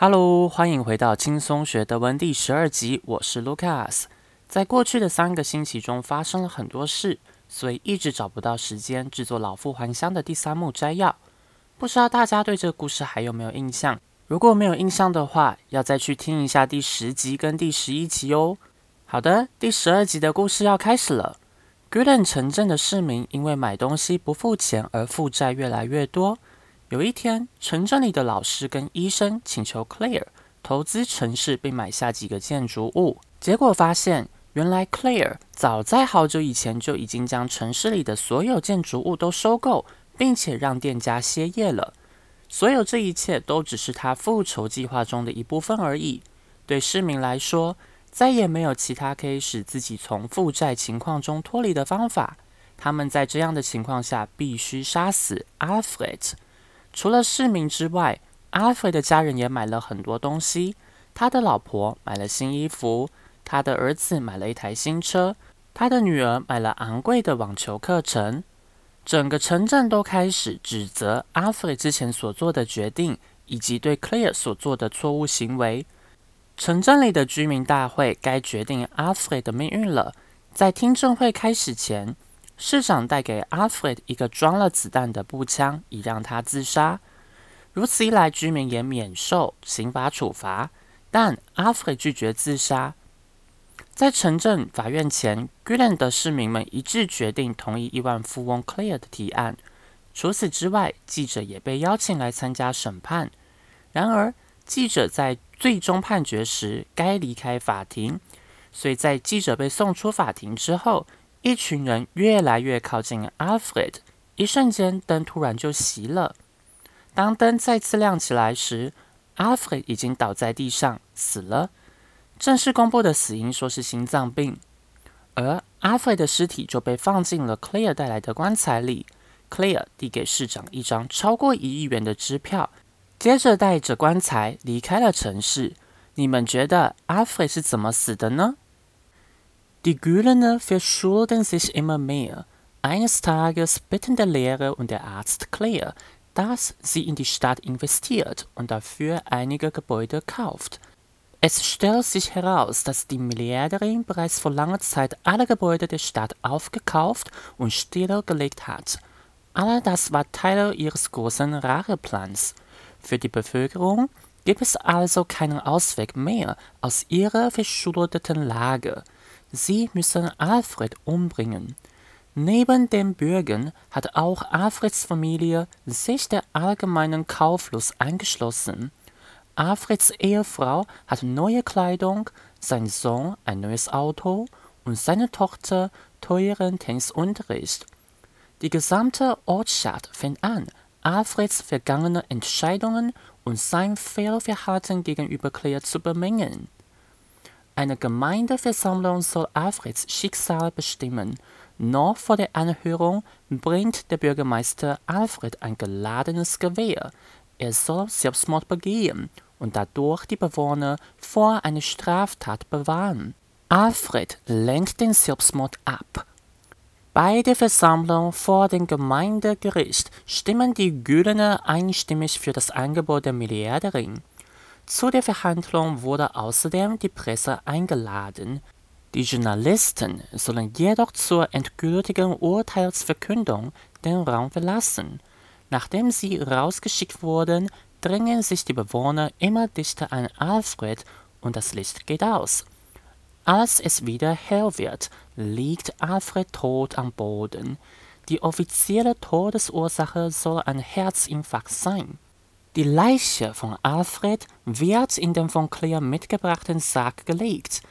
Hello，欢迎回到轻松学德文第十二集，我是 Lucas。在过去的三个星期中发生了很多事，所以一直找不到时间制作《老妇还乡》的第三幕摘要。不知道大家对这个故事还有没有印象？如果没有印象的话，要再去听一下第十集跟第十一集哦。好的，第十二集的故事要开始了。g u l e n 城镇的市民因为买东西不付钱而负债越来越多。有一天，城镇里的老师跟医生请求 Claire 投资城市并买下几个建筑物，结果发现，原来 Claire 早在好久以前就已经将城市里的所有建筑物都收购，并且让店家歇业了。所有这一切都只是他复仇计划中的一部分而已。对市民来说，再也没有其他可以使自己从负债情况中脱离的方法。他们在这样的情况下必须杀死 Alfred。除了市民之外，阿弗的家人也买了很多东西。他的老婆买了新衣服，他的儿子买了一台新车，他的女儿买了昂贵的网球课程。整个城镇都开始指责阿弗之前所做的决定，以及对 Clear 所做的错误行为。城镇里的居民大会该决定阿弗的命运了。在听证会开始前。市长带给 Alfred 一个装了子弹的步枪，以让他自杀。如此一来，居民也免受刑法处罚。但 Alfred 拒绝自杀。在城镇法院前 g r e n 的市民们一致决定同意亿万富翁 Claire 的提案。除此之外，记者也被邀请来参加审判。然而，记者在最终判决时该离开法庭，所以在记者被送出法庭之后。一群人越来越靠近 Alfred，一瞬间灯突然就熄了。当灯再次亮起来时，Alfred 已经倒在地上死了。正式公布的死因说是心脏病，而 Alfred 的尸体就被放进了 Claire 带来的棺材里。Claire 递给市长一张超过一亿元的支票，接着带着棺材离开了城市。你们觉得 Alfred 是怎么死的呢？Die Gülener verschulden sich immer mehr. Eines Tages bitten der Lehrer und der Arzt Claire, dass sie in die Stadt investiert und dafür einige Gebäude kauft. Es stellt sich heraus, dass die Milliardärin bereits vor langer Zeit alle Gebäude der Stadt aufgekauft und stillgelegt hat. All das war Teil ihres großen Racheplans. Für die Bevölkerung gibt es also keinen Ausweg mehr aus ihrer verschuldeten Lage. Sie müssen Alfred umbringen. Neben den Bürgern hat auch Alfreds Familie sich der allgemeinen Kauflust angeschlossen. Alfreds Ehefrau hat neue Kleidung, sein Sohn ein neues Auto und seine Tochter teuren Tennisunterricht. Die gesamte Ortschaft fängt an, Alfreds vergangene Entscheidungen und sein Fehlverhalten gegenüber Claire zu bemängeln. Eine Gemeindeversammlung soll Alfreds Schicksal bestimmen. Noch vor der Anhörung bringt der Bürgermeister Alfred ein geladenes Gewehr. Er soll Selbstmord begehen und dadurch die Bewohner vor einer Straftat bewahren. Alfred lenkt den Selbstmord ab. Bei der Versammlung vor dem Gemeindegericht stimmen die Gülener einstimmig für das Angebot der Milliardärin. Zu der Verhandlung wurde außerdem die Presse eingeladen. Die Journalisten sollen jedoch zur endgültigen Urteilsverkündung den Raum verlassen. Nachdem sie rausgeschickt wurden, drängen sich die Bewohner immer dichter an Alfred und das Licht geht aus. Als es wieder hell wird, liegt Alfred tot am Boden. Die offizielle Todesursache soll ein Herzinfarkt sein. Die Leiche von Alfred wird in den von Claire mitgebrachten Sarg gelegt.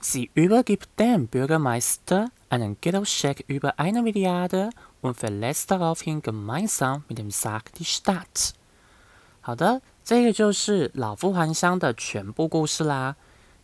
Sie übergibt dem Bürgermeister einen Geldscheck über eine Milliarde und verlässt daraufhin gemeinsam mit dem Sarg die Stadt. 好的，这个就是老夫还乡的全部故事啦。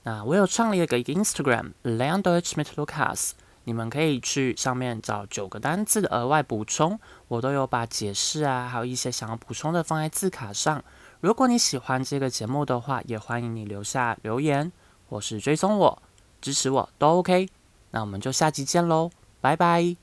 那我有创立了一个 Instagram，Leon Deutsch mit Lukas。 你们可以去上面找九个单字的额外补充，我都有把解释啊，还有一些想要补充的放在字卡上。如果你喜欢这个节目的话，也欢迎你留下留言，或是追踪我、支持我都 OK。那我们就下期见喽，拜拜。